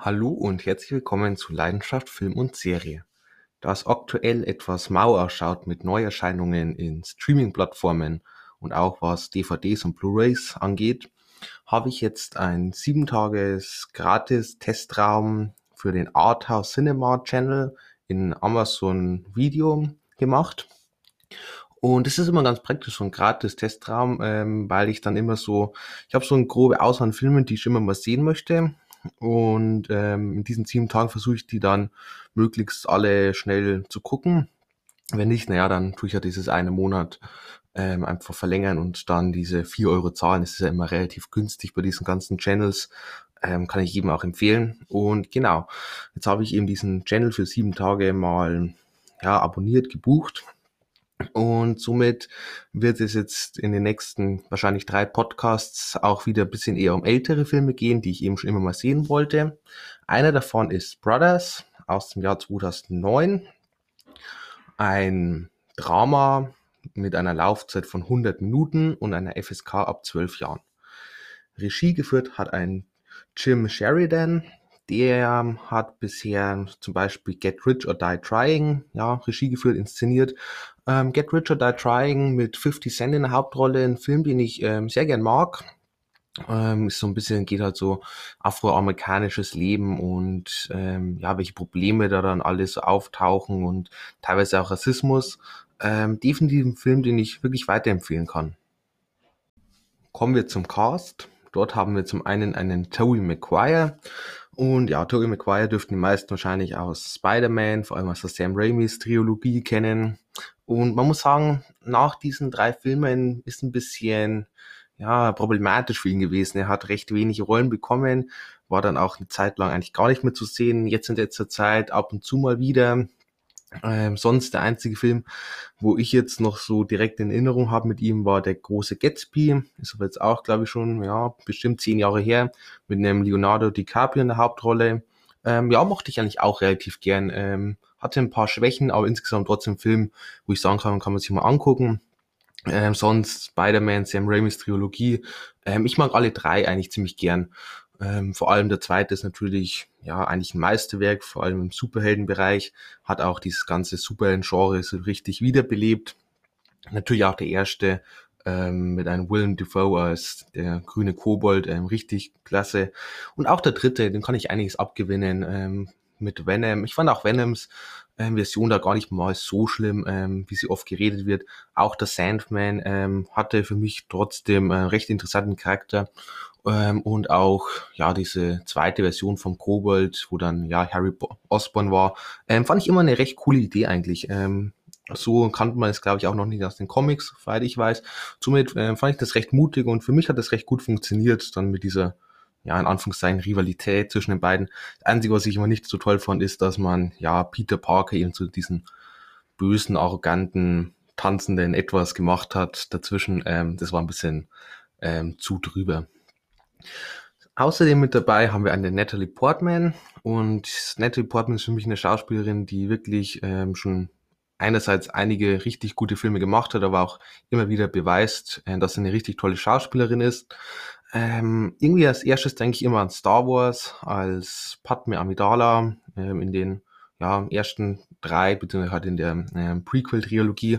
Hallo und herzlich willkommen zu Leidenschaft Film und Serie. Da es aktuell etwas mau ausschaut mit Neuerscheinungen in Streaming-Plattformen und auch was DVDs und Blu-rays angeht, habe ich jetzt ein 7 Tages gratis Testraum für den Arthouse Cinema Channel in Amazon Video gemacht. Und es ist immer ganz praktisch, so ein gratis Testraum, ähm, weil ich dann immer so, ich habe so eine grobe Auswahl an Filmen, die ich immer mal sehen möchte und ähm, in diesen sieben Tagen versuche ich die dann möglichst alle schnell zu gucken. Wenn nicht, naja, dann tue ich ja dieses eine Monat ähm, einfach verlängern und dann diese vier Euro zahlen. Das ist ja immer relativ günstig bei diesen ganzen Channels. Ähm, kann ich jedem auch empfehlen. Und genau, jetzt habe ich eben diesen Channel für sieben Tage mal ja, abonniert, gebucht und somit wird es jetzt in den nächsten wahrscheinlich drei Podcasts auch wieder ein bisschen eher um ältere Filme gehen, die ich eben schon immer mal sehen wollte. Einer davon ist Brothers aus dem Jahr 2009. Ein Drama mit einer Laufzeit von 100 Minuten und einer FSK ab 12 Jahren. Regie geführt hat ein Jim Sheridan, der hat bisher zum Beispiel Get Rich or Die Trying, ja, Regie geführt, inszeniert. Ähm, Get Rich or Die Trying mit 50 Cent in der Hauptrolle, ein Film, den ich ähm, sehr gern mag. Ähm, ist so ein bisschen, geht halt so afroamerikanisches Leben und ähm, ja, welche Probleme da dann alles auftauchen und teilweise auch Rassismus. Ähm, definitiv ein Film, den ich wirklich weiterempfehlen kann. Kommen wir zum Cast. Dort haben wir zum einen einen Toby McGuire und ja, Tobey Maguire dürften die meisten wahrscheinlich aus Spider-Man, vor allem aus der Sam Raimis Trilogie kennen. Und man muss sagen, nach diesen drei Filmen ist ein bisschen ja, problematisch für ihn gewesen. Er hat recht wenig Rollen bekommen, war dann auch eine Zeit lang eigentlich gar nicht mehr zu sehen. Jetzt in letzter Zeit ab und zu mal wieder. Ähm, sonst der einzige Film, wo ich jetzt noch so direkt in Erinnerung habe mit ihm, war der große Gatsby. Ist aber jetzt auch, glaube ich, schon, ja, bestimmt zehn Jahre her, mit einem Leonardo DiCaprio in der Hauptrolle. Ähm, ja, mochte ich eigentlich auch relativ gern. Ähm, hatte ein paar Schwächen, aber insgesamt trotzdem ein Film, wo ich sagen kann, kann man sich mal angucken. Ähm, sonst Spider-Man, Sam Raimis Trilogie. Ähm, ich mag alle drei eigentlich ziemlich gern. Ähm, vor allem der zweite ist natürlich ja eigentlich ein Meisterwerk, vor allem im Superheldenbereich, hat auch dieses ganze Superhelden-Genre so richtig wiederbelebt. Natürlich auch der erste ähm, mit einem Willem Dafoe als der grüne Kobold, ähm, richtig klasse. Und auch der dritte, den kann ich einiges abgewinnen ähm, mit Venom. Ich fand auch Venoms ähm, Version da gar nicht mal so schlimm, ähm, wie sie oft geredet wird. Auch der Sandman ähm, hatte für mich trotzdem einen recht interessanten Charakter ähm, und auch ja diese zweite Version vom Kobold, wo dann ja Harry Osborn war, ähm, fand ich immer eine recht coole Idee eigentlich. Ähm, so kannte man es, glaube ich, auch noch nicht aus den Comics, soweit ich weiß. Somit äh, fand ich das recht mutig und für mich hat das recht gut funktioniert, dann mit dieser, ja, in Anführungszeichen, Rivalität zwischen den beiden. Das Einzige, was ich immer nicht so toll fand, ist, dass man, ja, Peter Parker eben zu diesen bösen, arroganten, tanzenden etwas gemacht hat dazwischen. Ähm, das war ein bisschen ähm, zu drüber. Außerdem mit dabei haben wir eine Natalie Portman und Natalie Portman ist für mich eine Schauspielerin, die wirklich ähm, schon einerseits einige richtig gute Filme gemacht hat, aber auch immer wieder beweist, äh, dass sie eine richtig tolle Schauspielerin ist. Ähm, irgendwie als erstes denke ich immer an Star Wars als Padme Amidala ähm, in den ja, ersten drei, beziehungsweise halt in der ähm, Prequel-Trilogie.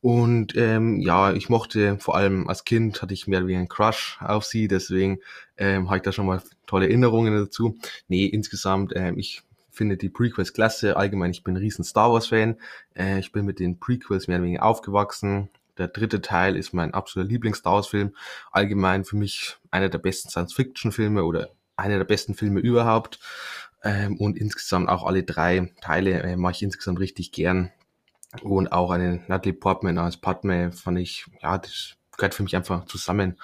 Und ähm, ja, ich mochte vor allem als Kind, hatte ich mehr wie einen Crush auf sie, deswegen ähm, habe ich da schon mal tolle Erinnerungen dazu. Nee, insgesamt, ähm, ich finde die Prequels klasse. Allgemein, ich bin ein riesen Star Wars-Fan. Äh, ich bin mit den Prequels mehr oder weniger aufgewachsen. Der dritte Teil ist mein absoluter Lieblings-Star Wars-Film. Allgemein für mich einer der besten Science-Fiction-Filme oder einer der besten Filme überhaupt. Ähm, und insgesamt auch alle drei Teile äh, mache ich insgesamt richtig gern. Und auch eine Natalie Portman als Padme fand ich, ja, das gehört für mich einfach zusammen.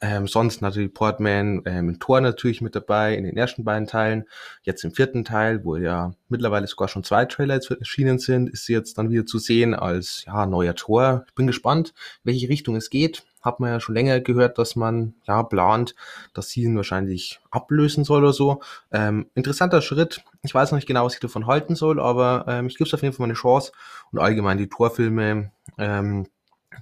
Ähm, sonst Natalie Portman ähm, im Tor natürlich mit dabei, in den ersten beiden Teilen. Jetzt im vierten Teil, wo ja mittlerweile sogar schon zwei Trailer erschienen sind, ist sie jetzt dann wieder zu sehen als ja, neuer Tor. Ich bin gespannt, welche Richtung es geht hat man ja schon länger gehört, dass man ja plant, dass sie ihn wahrscheinlich ablösen soll oder so. Ähm, interessanter Schritt. Ich weiß noch nicht genau, was ich davon halten soll, aber ähm, ich gebe es auf jeden Fall mal eine Chance. Und allgemein die Torfilme ähm,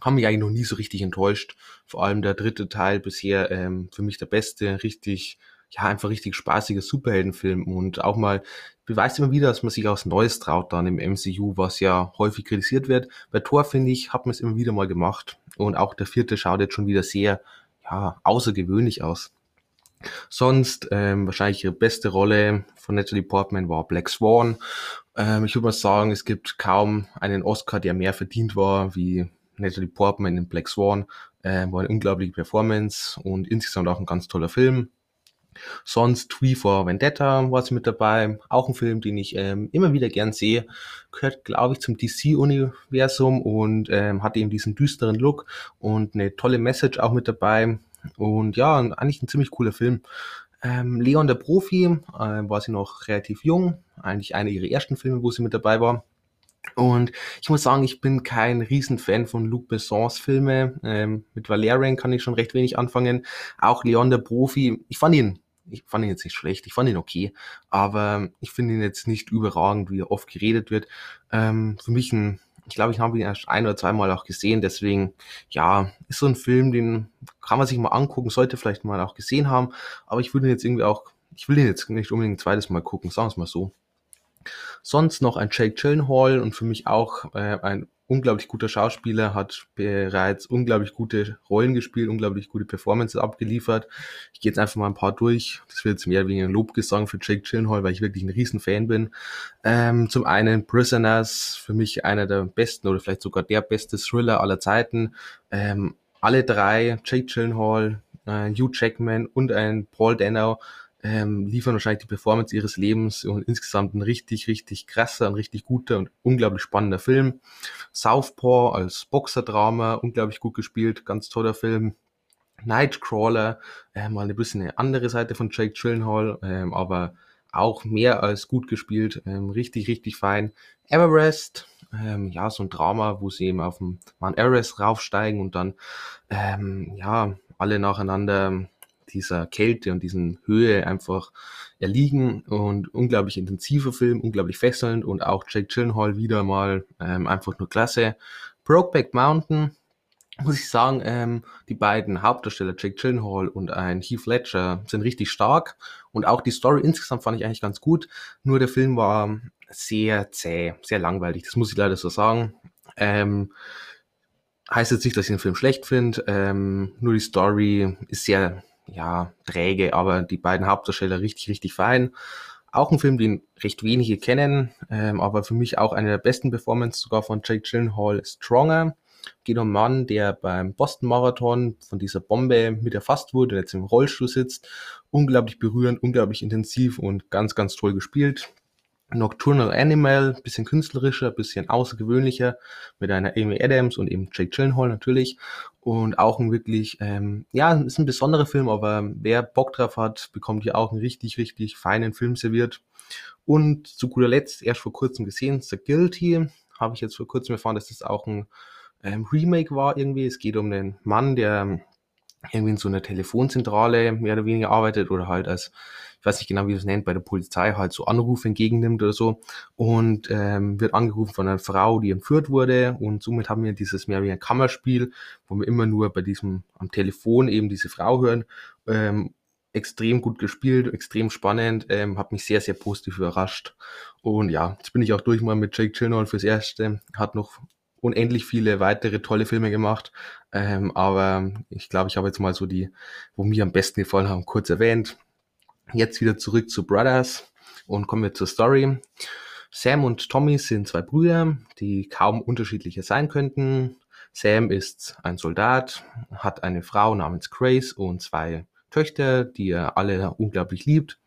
haben mich eigentlich noch nie so richtig enttäuscht. Vor allem der dritte Teil bisher ähm, für mich der beste, richtig ja, einfach richtig spaßiger Superheldenfilm und auch mal beweist immer wieder, dass man sich aus Neues traut dann im MCU, was ja häufig kritisiert wird. Bei Thor, finde ich, hat man es immer wieder mal gemacht. Und auch der vierte schaut jetzt schon wieder sehr, ja, außergewöhnlich aus. Sonst ähm, wahrscheinlich ihre beste Rolle von Natalie Portman war Black Swan. Ähm, ich würde mal sagen, es gibt kaum einen Oscar, der mehr verdient war wie Natalie Portman in Black Swan. Ähm, war eine unglaubliche Performance und insgesamt auch ein ganz toller Film. Sonst Tree for Vendetta war sie mit dabei. Auch ein Film, den ich ähm, immer wieder gern sehe. Gehört, glaube ich, zum DC-Universum und ähm, hat eben diesen düsteren Look und eine tolle Message auch mit dabei. Und ja, eigentlich ein ziemlich cooler Film. Ähm, Leon der Profi äh, war sie noch relativ jung. Eigentlich einer ihrer ersten Filme, wo sie mit dabei war. Und ich muss sagen, ich bin kein Riesenfan von Luc Bessons Filme. Ähm, mit Valerian kann ich schon recht wenig anfangen. Auch Leon der Profi, ich fand ihn ich fand ihn jetzt nicht schlecht, ich fand ihn okay, aber ich finde ihn jetzt nicht überragend, wie er oft geredet wird. Ähm, für mich ein, ich glaube, ich habe ihn erst ein oder zweimal auch gesehen, deswegen, ja, ist so ein Film, den kann man sich mal angucken, sollte vielleicht mal auch gesehen haben, aber ich würde ihn jetzt irgendwie auch, ich will ihn jetzt nicht unbedingt ein zweites Mal gucken, sagen wir es mal so. Sonst noch ein Jake Gyllenhaal und für mich auch äh, ein unglaublich guter Schauspieler, hat bereits unglaublich gute Rollen gespielt, unglaublich gute Performances abgeliefert. Ich gehe jetzt einfach mal ein paar durch. Das wird jetzt mehr oder weniger ein Lobgesang für Jake Gyllenhaal, weil ich wirklich ein riesen Fan bin. Ähm, zum einen Prisoners, für mich einer der besten oder vielleicht sogar der beste Thriller aller Zeiten. Ähm, alle drei, Jake Gyllenhaal, äh, Hugh Jackman und ein Paul Dano, ähm, liefern wahrscheinlich die Performance ihres Lebens und insgesamt ein richtig, richtig krasser, ein richtig guter und unglaublich spannender Film. Southpaw als Boxerdrama, unglaublich gut gespielt, ganz toller Film. Nightcrawler, äh, mal ein bisschen eine andere Seite von Jake Gyllenhaal, ähm, aber auch mehr als gut gespielt, ähm, richtig, richtig fein. Everest, ähm, ja, so ein Drama, wo sie eben auf dem Mount Everest raufsteigen und dann, ähm, ja, alle nacheinander dieser Kälte und diesen Höhe einfach erliegen und unglaublich intensiver Film, unglaublich fesselnd und auch Jake Gyllenhaal wieder mal ähm, einfach nur klasse. Brokeback Mountain, muss ich sagen, ähm, die beiden Hauptdarsteller Jake Gyllenhaal und ein Heath Ledger sind richtig stark und auch die Story insgesamt fand ich eigentlich ganz gut. Nur der Film war sehr zäh, sehr langweilig, das muss ich leider so sagen. Ähm, heißt jetzt nicht, dass ich den Film schlecht finde, ähm, nur die Story ist sehr ja, träge, aber die beiden Hauptdarsteller richtig, richtig fein. Auch ein Film, den recht wenige kennen, ähm, aber für mich auch eine der besten Performances sogar von Jake Gyllenhaal, Stronger. Geht um einen Mann, der beim Boston Marathon von dieser Bombe mit erfasst wurde, jetzt im Rollstuhl sitzt. Unglaublich berührend, unglaublich intensiv und ganz, ganz toll gespielt. Nocturnal Animal, bisschen künstlerischer, bisschen außergewöhnlicher, mit einer Amy Adams und eben Jake Gyllenhaal natürlich. Und auch ein wirklich, ähm, ja, ist ein besonderer Film, aber wer Bock drauf hat, bekommt hier auch einen richtig, richtig feinen Film serviert. Und zu guter Letzt, erst vor kurzem gesehen, The Guilty, habe ich jetzt vor kurzem erfahren, dass das auch ein ähm, Remake war irgendwie. Es geht um einen Mann, der irgendwie in so einer Telefonzentrale mehr oder weniger arbeitet oder halt als, ich weiß nicht genau, wie das nennt, bei der Polizei halt so Anrufe entgegennimmt oder so und ähm, wird angerufen von einer Frau, die entführt wurde und somit haben wir dieses mehr wie ein Kammerspiel, wo wir immer nur bei diesem am Telefon eben diese Frau hören. Ähm, extrem gut gespielt, extrem spannend, ähm, hat mich sehr, sehr positiv überrascht. Und ja, jetzt bin ich auch durch mal mit Jake Gyllenhaal fürs Erste. Hat noch unendlich viele weitere tolle Filme gemacht. Ähm, aber ich glaube, ich habe jetzt mal so die, wo mir am besten gefallen haben, kurz erwähnt. Jetzt wieder zurück zu Brothers und kommen wir zur Story. Sam und Tommy sind zwei Brüder, die kaum unterschiedlicher sein könnten. Sam ist ein Soldat, hat eine Frau namens Grace und zwei Töchter, die er alle unglaublich liebt.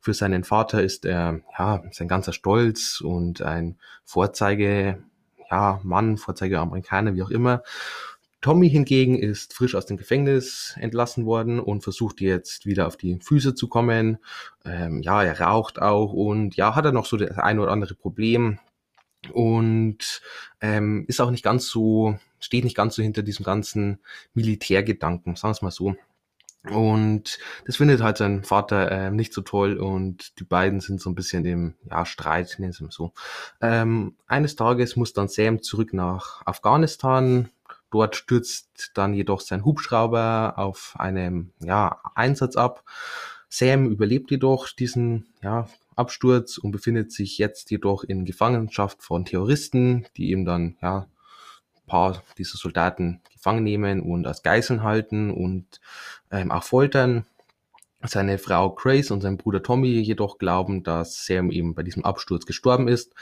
Für seinen Vater ist er ja sein ganzer Stolz und ein Vorzeige ja, Mann, Vorzeige Amerikaner, wie auch immer. Tommy hingegen ist frisch aus dem Gefängnis entlassen worden und versucht jetzt wieder auf die Füße zu kommen. Ähm, ja, er raucht auch und ja, hat er noch so das ein oder andere Problem und ähm, ist auch nicht ganz so, steht nicht ganz so hinter diesem ganzen Militärgedanken, sagen wir es mal so. Und das findet halt sein Vater äh, nicht so toll und die beiden sind so ein bisschen im ja, Streit, nennen sie mal so. Ähm, eines Tages muss dann Sam zurück nach Afghanistan. Dort stürzt dann jedoch sein Hubschrauber auf einem ja, Einsatz ab. Sam überlebt jedoch diesen ja, Absturz und befindet sich jetzt jedoch in Gefangenschaft von Terroristen, die ihm dann ja paar dieser Soldaten gefangen nehmen und als Geiseln halten und ähm, auch foltern. Seine Frau Grace und sein Bruder Tommy jedoch glauben, dass Sam eben bei diesem Absturz gestorben ist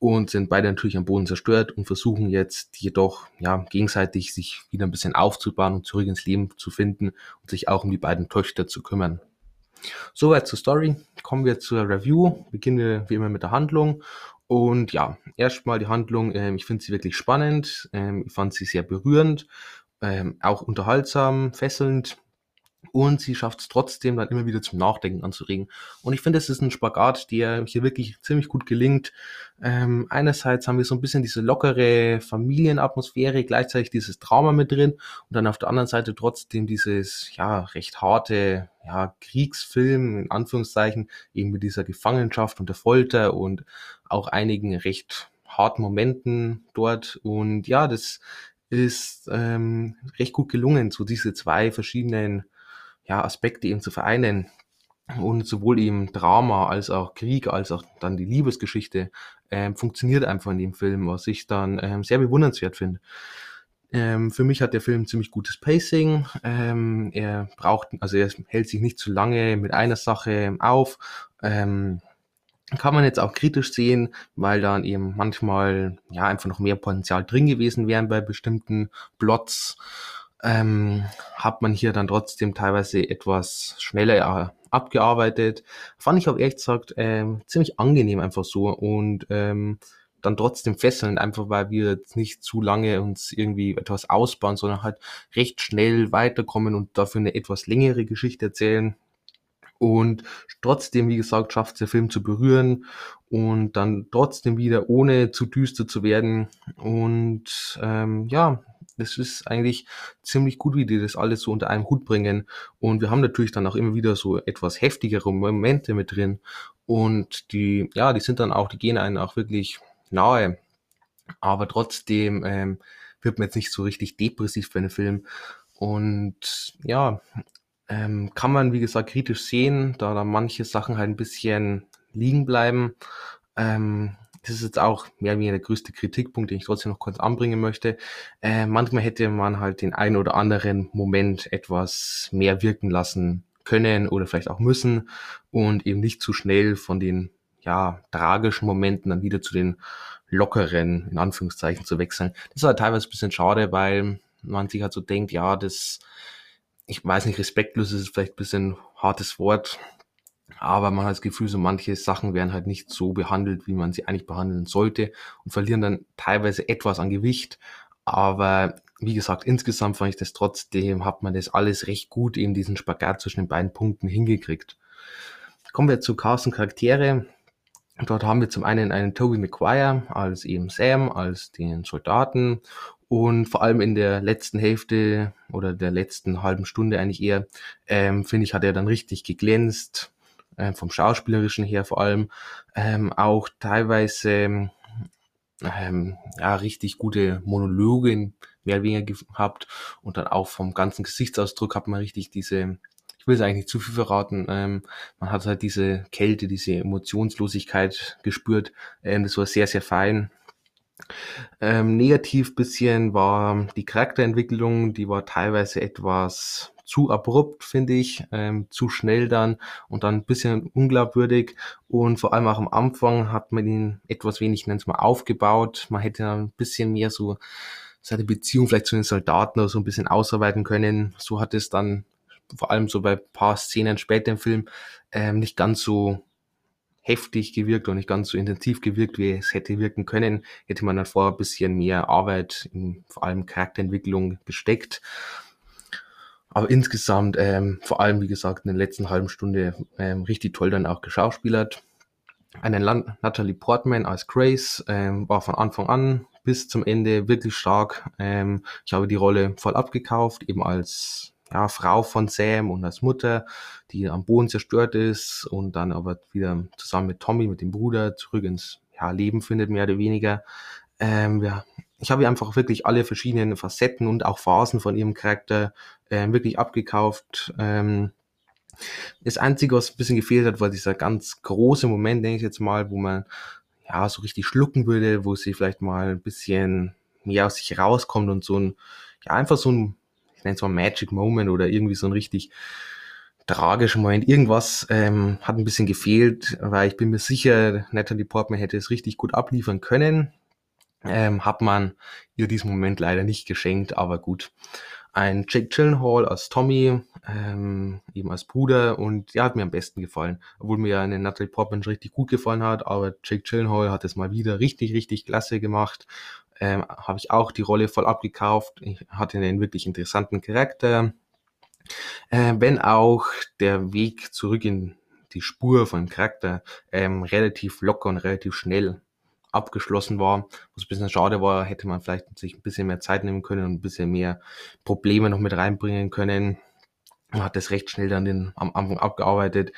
und sind beide natürlich am Boden zerstört und versuchen jetzt jedoch ja gegenseitig sich wieder ein bisschen aufzubauen und zurück ins Leben zu finden und sich auch um die beiden Töchter zu kümmern. Soweit zur Story. Kommen wir zur Review. Beginnen wir wie immer mit der Handlung. Und ja, erstmal die Handlung. Ähm, ich finde sie wirklich spannend. Ähm, ich fand sie sehr berührend, ähm, auch unterhaltsam, fesselnd und sie schafft es trotzdem dann immer wieder zum Nachdenken anzuregen. Und ich finde, es ist ein Spagat, der hier wirklich ziemlich gut gelingt. Ähm, einerseits haben wir so ein bisschen diese lockere Familienatmosphäre, gleichzeitig dieses Drama mit drin und dann auf der anderen Seite trotzdem dieses, ja, recht harte, ja, Kriegsfilm, in Anführungszeichen, eben mit dieser Gefangenschaft und der Folter und auch einigen recht harten Momenten dort. Und ja, das ist ähm, recht gut gelungen, so diese zwei verschiedenen ja, Aspekte eben zu vereinen und sowohl eben Drama als auch Krieg als auch dann die Liebesgeschichte ähm, funktioniert einfach in dem Film, was ich dann ähm, sehr bewundernswert finde. Ähm, für mich hat der Film ziemlich gutes Pacing. Ähm, er braucht, also er hält sich nicht zu lange mit einer Sache auf. Ähm, kann man jetzt auch kritisch sehen, weil dann eben manchmal ja einfach noch mehr Potenzial drin gewesen wären bei bestimmten Plots ähm, hat man hier dann trotzdem teilweise etwas schneller abgearbeitet. Fand ich auch ehrlich gesagt ähm, ziemlich angenehm einfach so und ähm, dann trotzdem fesselnd, einfach weil wir jetzt nicht zu lange uns irgendwie etwas ausbauen, sondern halt recht schnell weiterkommen und dafür eine etwas längere Geschichte erzählen. Und trotzdem, wie gesagt, schafft der Film zu berühren und dann trotzdem wieder ohne zu düster zu werden. Und ähm, ja, das ist eigentlich ziemlich gut, wie die das alles so unter einem Hut bringen. Und wir haben natürlich dann auch immer wieder so etwas heftigere Momente mit drin. Und die, ja, die sind dann auch, die gehen einen auch wirklich nahe. Aber trotzdem ähm, wird man jetzt nicht so richtig depressiv bei einem Film. Und ja, ähm, kann man, wie gesagt, kritisch sehen, da da manche Sachen halt ein bisschen liegen bleiben. Ähm, das ist jetzt auch mehr oder weniger der größte Kritikpunkt, den ich trotzdem noch kurz anbringen möchte. Äh, manchmal hätte man halt den einen oder anderen Moment etwas mehr wirken lassen können oder vielleicht auch müssen und eben nicht zu schnell von den ja tragischen Momenten dann wieder zu den lockeren in Anführungszeichen zu wechseln. Das ist halt teilweise ein bisschen schade, weil man sich halt so denkt, ja, das ich weiß nicht, respektlos ist vielleicht ein bisschen hartes Wort, aber man hat das Gefühl, so manche Sachen werden halt nicht so behandelt, wie man sie eigentlich behandeln sollte und verlieren dann teilweise etwas an Gewicht. Aber wie gesagt, insgesamt fand ich das trotzdem, hat man das alles recht gut, eben diesen Spagat zwischen den beiden Punkten hingekriegt. Kommen wir zu Carsten Charaktere. Dort haben wir zum einen einen Toby McGuire als eben Sam, als den Soldaten und vor allem in der letzten Hälfte oder der letzten halben Stunde eigentlich eher, ähm, finde ich, hat er dann richtig geglänzt äh, vom Schauspielerischen her vor allem, ähm, auch teilweise ähm, ja, richtig gute Monologe mehr oder weniger gehabt. Und dann auch vom ganzen Gesichtsausdruck hat man richtig diese, ich will es eigentlich nicht zu viel verraten, ähm, man hat halt diese Kälte, diese Emotionslosigkeit gespürt, ähm, das war sehr, sehr fein. Ähm, negativ bisschen war die Charakterentwicklung, die war teilweise etwas zu abrupt, finde ich, ähm, zu schnell dann und dann ein bisschen unglaubwürdig und vor allem auch am Anfang hat man ihn etwas wenig, nennt mal, aufgebaut. Man hätte ein bisschen mehr so seine Beziehung vielleicht zu den Soldaten oder so ein bisschen ausarbeiten können. So hat es dann vor allem so bei paar Szenen später im Film ähm, nicht ganz so heftig gewirkt und nicht ganz so intensiv gewirkt, wie es hätte wirken können. Hätte man dann vorher ein bisschen mehr Arbeit in vor allem Charakterentwicklung gesteckt. Aber insgesamt, ähm, vor allem, wie gesagt, in der letzten halben Stunde ähm, richtig toll dann auch geschauspielert. Eine Land Natalie Portman als Grace ähm, war von Anfang an bis zum Ende wirklich stark. Ähm, ich habe die Rolle voll abgekauft, eben als ja, Frau von Sam und als Mutter, die am Boden zerstört ist und dann aber wieder zusammen mit Tommy, mit dem Bruder, zurück ins ja, Leben findet, mehr oder weniger. Ähm, ja, ich habe einfach wirklich alle verschiedenen Facetten und auch Phasen von ihrem Charakter äh, wirklich abgekauft. Ähm, Das Einzige, was ein bisschen gefehlt hat, war dieser ganz große Moment, denke ich jetzt mal, wo man ja so richtig schlucken würde, wo sie vielleicht mal ein bisschen mehr aus sich rauskommt und so ein, ja, einfach so ein, nenne es mal Magic Moment oder irgendwie so ein richtig tragischer Moment. Irgendwas ähm, hat ein bisschen gefehlt, weil ich bin mir sicher, Natalie Portman hätte es richtig gut abliefern können. Ähm, hat man ihr diesen Moment leider nicht geschenkt, aber gut. Ein Jake Gyllenhaal als Tommy, ähm, eben als Bruder und der hat mir am besten gefallen. Obwohl mir eine Natalie Portman richtig gut gefallen hat, aber Jake Gyllenhaal hat es mal wieder richtig, richtig klasse gemacht. Ähm, Habe ich auch die Rolle voll abgekauft. Ich hatte einen wirklich interessanten Charakter. Äh, wenn auch der Weg zurück in die Spur von Charakter ähm, relativ locker und relativ schnell abgeschlossen war. Was ein bisschen schade war, hätte man vielleicht sich ein bisschen mehr Zeit nehmen können und ein bisschen mehr Probleme noch mit reinbringen können. Man hat das recht schnell dann den, am Anfang abgearbeitet.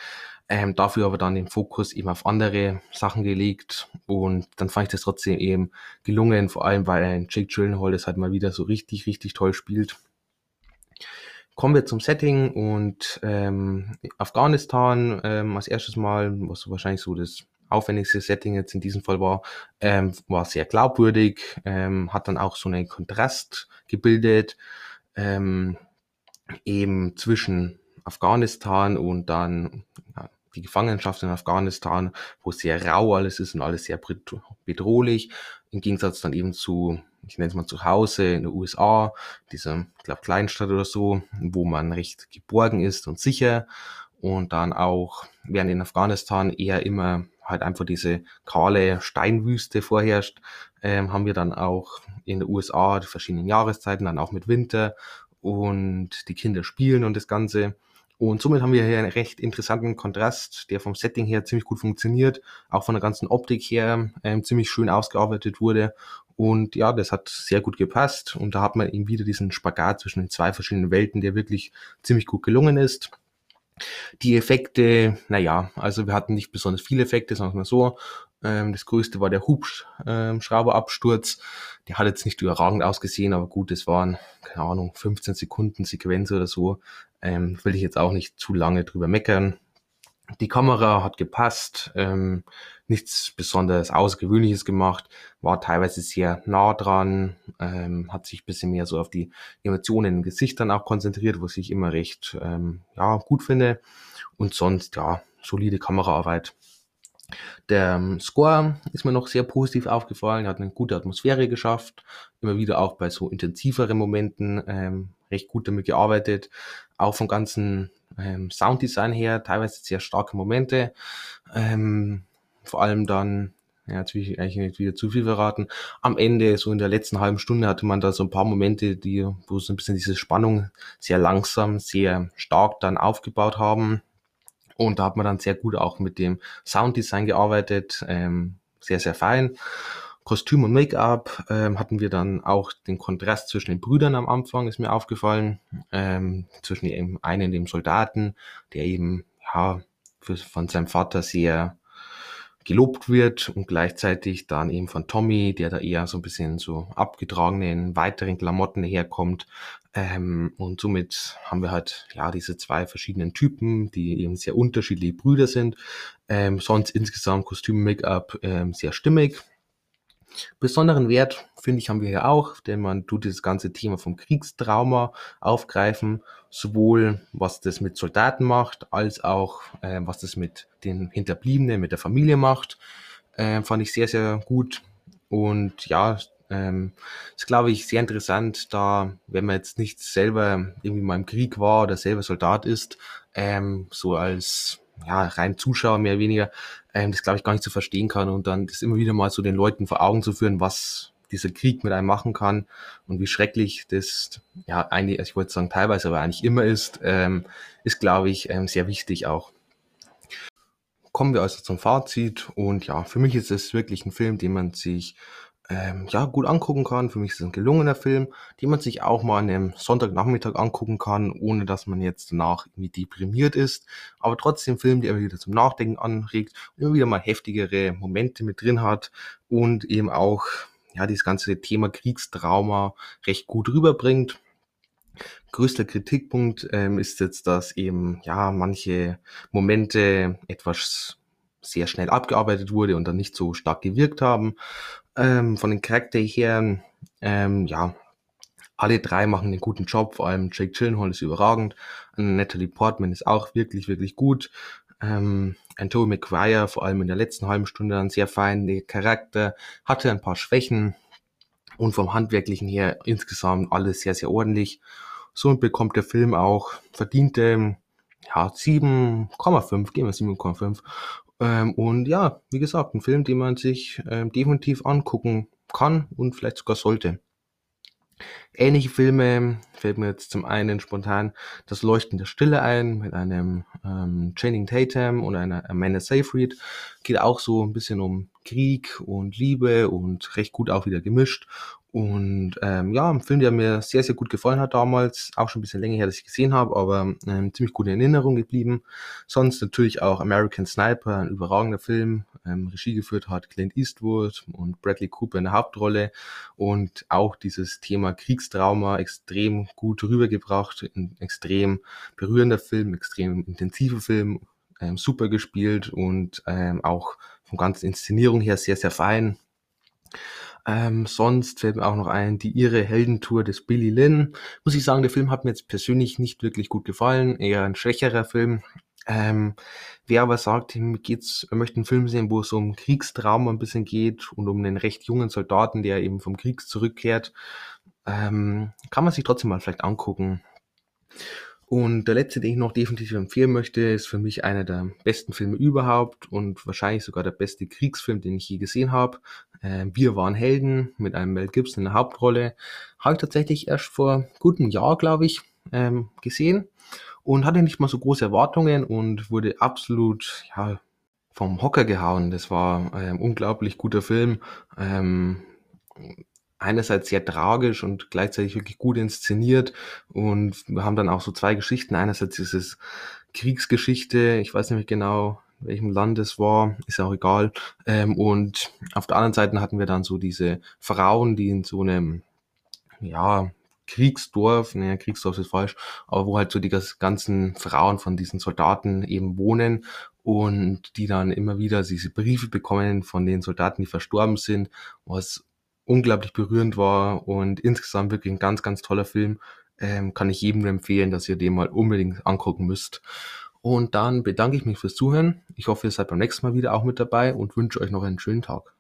Ähm, dafür aber dann den Fokus eben auf andere Sachen gelegt und dann fand ich das trotzdem eben gelungen, vor allem weil ein Jake Gyllenhaal das halt mal wieder so richtig, richtig toll spielt. Kommen wir zum Setting und ähm, Afghanistan ähm, als erstes Mal, was wahrscheinlich so das aufwendigste Setting jetzt in diesem Fall war, ähm, war sehr glaubwürdig, ähm, hat dann auch so einen Kontrast gebildet, ähm, eben zwischen Afghanistan und dann ja, die Gefangenschaft in Afghanistan, wo sehr rau alles ist und alles sehr bedrohlich, im Gegensatz dann eben zu, ich nenne es mal zu Hause in den USA, dieser, ich glaube, Kleinstadt oder so, wo man recht geborgen ist und sicher. Und dann auch, während in Afghanistan eher immer halt einfach diese kahle Steinwüste vorherrscht, ähm, haben wir dann auch in den USA die verschiedenen Jahreszeiten, dann auch mit Winter. Und die Kinder spielen und das Ganze. Und somit haben wir hier einen recht interessanten Kontrast, der vom Setting her ziemlich gut funktioniert, auch von der ganzen Optik her ähm, ziemlich schön ausgearbeitet wurde. Und ja, das hat sehr gut gepasst. Und da hat man eben wieder diesen Spagat zwischen den zwei verschiedenen Welten, der wirklich ziemlich gut gelungen ist. Die Effekte, naja, also wir hatten nicht besonders viele Effekte, sagen wir mal so. Ähm, das größte war der Hubschrauberabsturz. Der hat jetzt nicht überragend ausgesehen, aber gut, es waren, keine Ahnung, 15 Sekunden Sequenz oder so. Ähm, will ich jetzt auch nicht zu lange drüber meckern. Die Kamera hat gepasst, ähm, nichts besonders Außergewöhnliches gemacht, war teilweise sehr nah dran, ähm, hat sich bisschen mehr so auf die Emotionen in Gesichtern auch konzentriert, was ich immer recht ähm, ja, gut finde. Und sonst, ja, solide Kameraarbeit. Der ähm, Score ist mir noch sehr positiv aufgefallen, er hat eine gute Atmosphäre geschafft, immer wieder auch bei so intensiveren Momenten ähm, recht gut damit gearbeitet, auch vom ganzen ähm, Sounddesign her, teilweise sehr starke Momente, ähm, vor allem dann, ja, jetzt will ich eigentlich nicht wieder zu viel verraten, am Ende, so in der letzten halben Stunde hatte man da so ein paar Momente, die, wo so ein bisschen diese Spannung sehr langsam, sehr stark dann aufgebaut haben, und da hat man dann sehr gut auch mit dem Sounddesign gearbeitet, ähm, sehr, sehr fein. Kostüm und Make-up ähm, hatten wir dann auch den Kontrast zwischen den Brüdern am Anfang, ist mir aufgefallen, ähm, zwischen dem einen, dem Soldaten, der eben ja für, von seinem Vater sehr gelobt wird und gleichzeitig dann eben von Tommy, der da eher so ein bisschen so abgetragenen weiteren Klamotten herkommt. Ähm, und somit haben wir halt ja diese zwei verschiedenen Typen, die eben sehr unterschiedliche Brüder sind. Ähm, sonst insgesamt Kostüm, Make-up ähm, sehr stimmig. Besonderen Wert, finde ich, haben wir hier auch, denn man tut das ganze Thema vom Kriegstrauma aufgreifen, sowohl was das mit Soldaten macht, als auch äh, was das mit den Hinterbliebenen, mit der Familie macht. Äh, fand ich sehr, sehr gut. Und ja, ähm, ist, glaube ich, sehr interessant, da, wenn man jetzt nicht selber irgendwie mal im Krieg war oder selber Soldat ist, ähm, so als ja, rein Zuschauer mehr oder weniger, ähm, das glaube ich gar nicht zu verstehen kann und dann das immer wieder mal so den Leuten vor Augen zu führen, was dieser Krieg mit einem machen kann und wie schrecklich das, ja, eigentlich, ich wollte sagen teilweise, aber eigentlich immer ist, ähm, ist, glaube ich, ähm, sehr wichtig auch. Kommen wir also zum Fazit und ja, für mich ist es wirklich ein Film, den man sich ähm, ja, gut angucken kann. Für mich ist es ein gelungener Film, den man sich auch mal an einem Sonntagnachmittag angucken kann, ohne dass man jetzt danach irgendwie deprimiert ist. Aber trotzdem Film, der immer wieder zum Nachdenken anregt immer wieder mal heftigere Momente mit drin hat und eben auch ja, dieses ganze Thema Kriegstrauma recht gut rüberbringt. Größter Kritikpunkt ähm, ist jetzt, dass eben ja manche Momente etwas sehr schnell abgearbeitet wurde und dann nicht so stark gewirkt haben. Ähm, von den Charakter her, ähm, ja, alle drei machen einen guten Job, vor allem Jake Gyllenhaal ist überragend, Natalie Portman ist auch wirklich, wirklich gut. Ähm, Antonio McGuire, vor allem in der letzten halben Stunde, ein sehr feiner Charakter, hatte ein paar Schwächen und vom Handwerklichen her insgesamt alles sehr, sehr ordentlich. Somit bekommt der Film auch verdiente ja, 7,5, gehen wir 7,5. Ähm, und ja, wie gesagt, ein Film, den man sich ähm, definitiv angucken kann und vielleicht sogar sollte. Ähnliche Filme fällt mir jetzt zum einen spontan Das Leuchten der Stille ein mit einem ähm, Channing Tatum und einer Amanda Seyfried. Geht auch so ein bisschen um Krieg und Liebe und recht gut auch wieder gemischt. Und ähm, ja, ein Film, der mir sehr, sehr gut gefallen hat damals, auch schon ein bisschen länger her, dass ich gesehen habe, aber ähm, ziemlich gut in Erinnerung geblieben. Sonst natürlich auch American Sniper, ein überragender Film. Ähm, Regie geführt hat Clint Eastwood und Bradley Cooper in der Hauptrolle. Und auch dieses Thema Kriegstrauma extrem gut rübergebracht. Ein extrem berührender Film, extrem intensiver Film, ähm, super gespielt und ähm, auch von ganzen Inszenierung her sehr, sehr fein. Ähm, sonst fällt mir auch noch ein, die ihre Heldentour des Billy Lynn. Muss ich sagen, der Film hat mir jetzt persönlich nicht wirklich gut gefallen. Eher ein schwächerer Film. Ähm, wer aber sagt, ihm geht's, er möchte einen Film sehen, wo es um Kriegstrauma ein bisschen geht und um einen recht jungen Soldaten, der eben vom Krieg zurückkehrt, ähm, kann man sich trotzdem mal vielleicht angucken. Und der letzte, den ich noch definitiv empfehlen möchte, ist für mich einer der besten Filme überhaupt und wahrscheinlich sogar der beste Kriegsfilm, den ich je gesehen habe. Äh, Wir waren Helden mit einem Mel Gibson in der Hauptrolle. Habe ich tatsächlich erst vor gutem Jahr, glaube ich, ähm, gesehen und hatte nicht mal so große Erwartungen und wurde absolut ja, vom Hocker gehauen. Das war ein unglaublich guter Film. Ähm, einerseits sehr tragisch und gleichzeitig wirklich gut inszeniert. Und wir haben dann auch so zwei Geschichten. Einerseits ist es Kriegsgeschichte, ich weiß nicht genau, welchem Land es war, ist auch egal. Ähm, und auf der anderen Seite hatten wir dann so diese Frauen, die in so einem, ja, Kriegsdorf, naja, Kriegsdorf ist falsch, aber wo halt so die ganzen Frauen von diesen Soldaten eben wohnen und die dann immer wieder diese Briefe bekommen von den Soldaten, die verstorben sind, was unglaublich berührend war und insgesamt wirklich ein ganz, ganz toller Film. Ähm, kann ich jedem empfehlen, dass ihr den mal unbedingt angucken müsst. Und dann bedanke ich mich fürs Zuhören. Ich hoffe, ihr seid beim nächsten Mal wieder auch mit dabei und wünsche euch noch einen schönen Tag.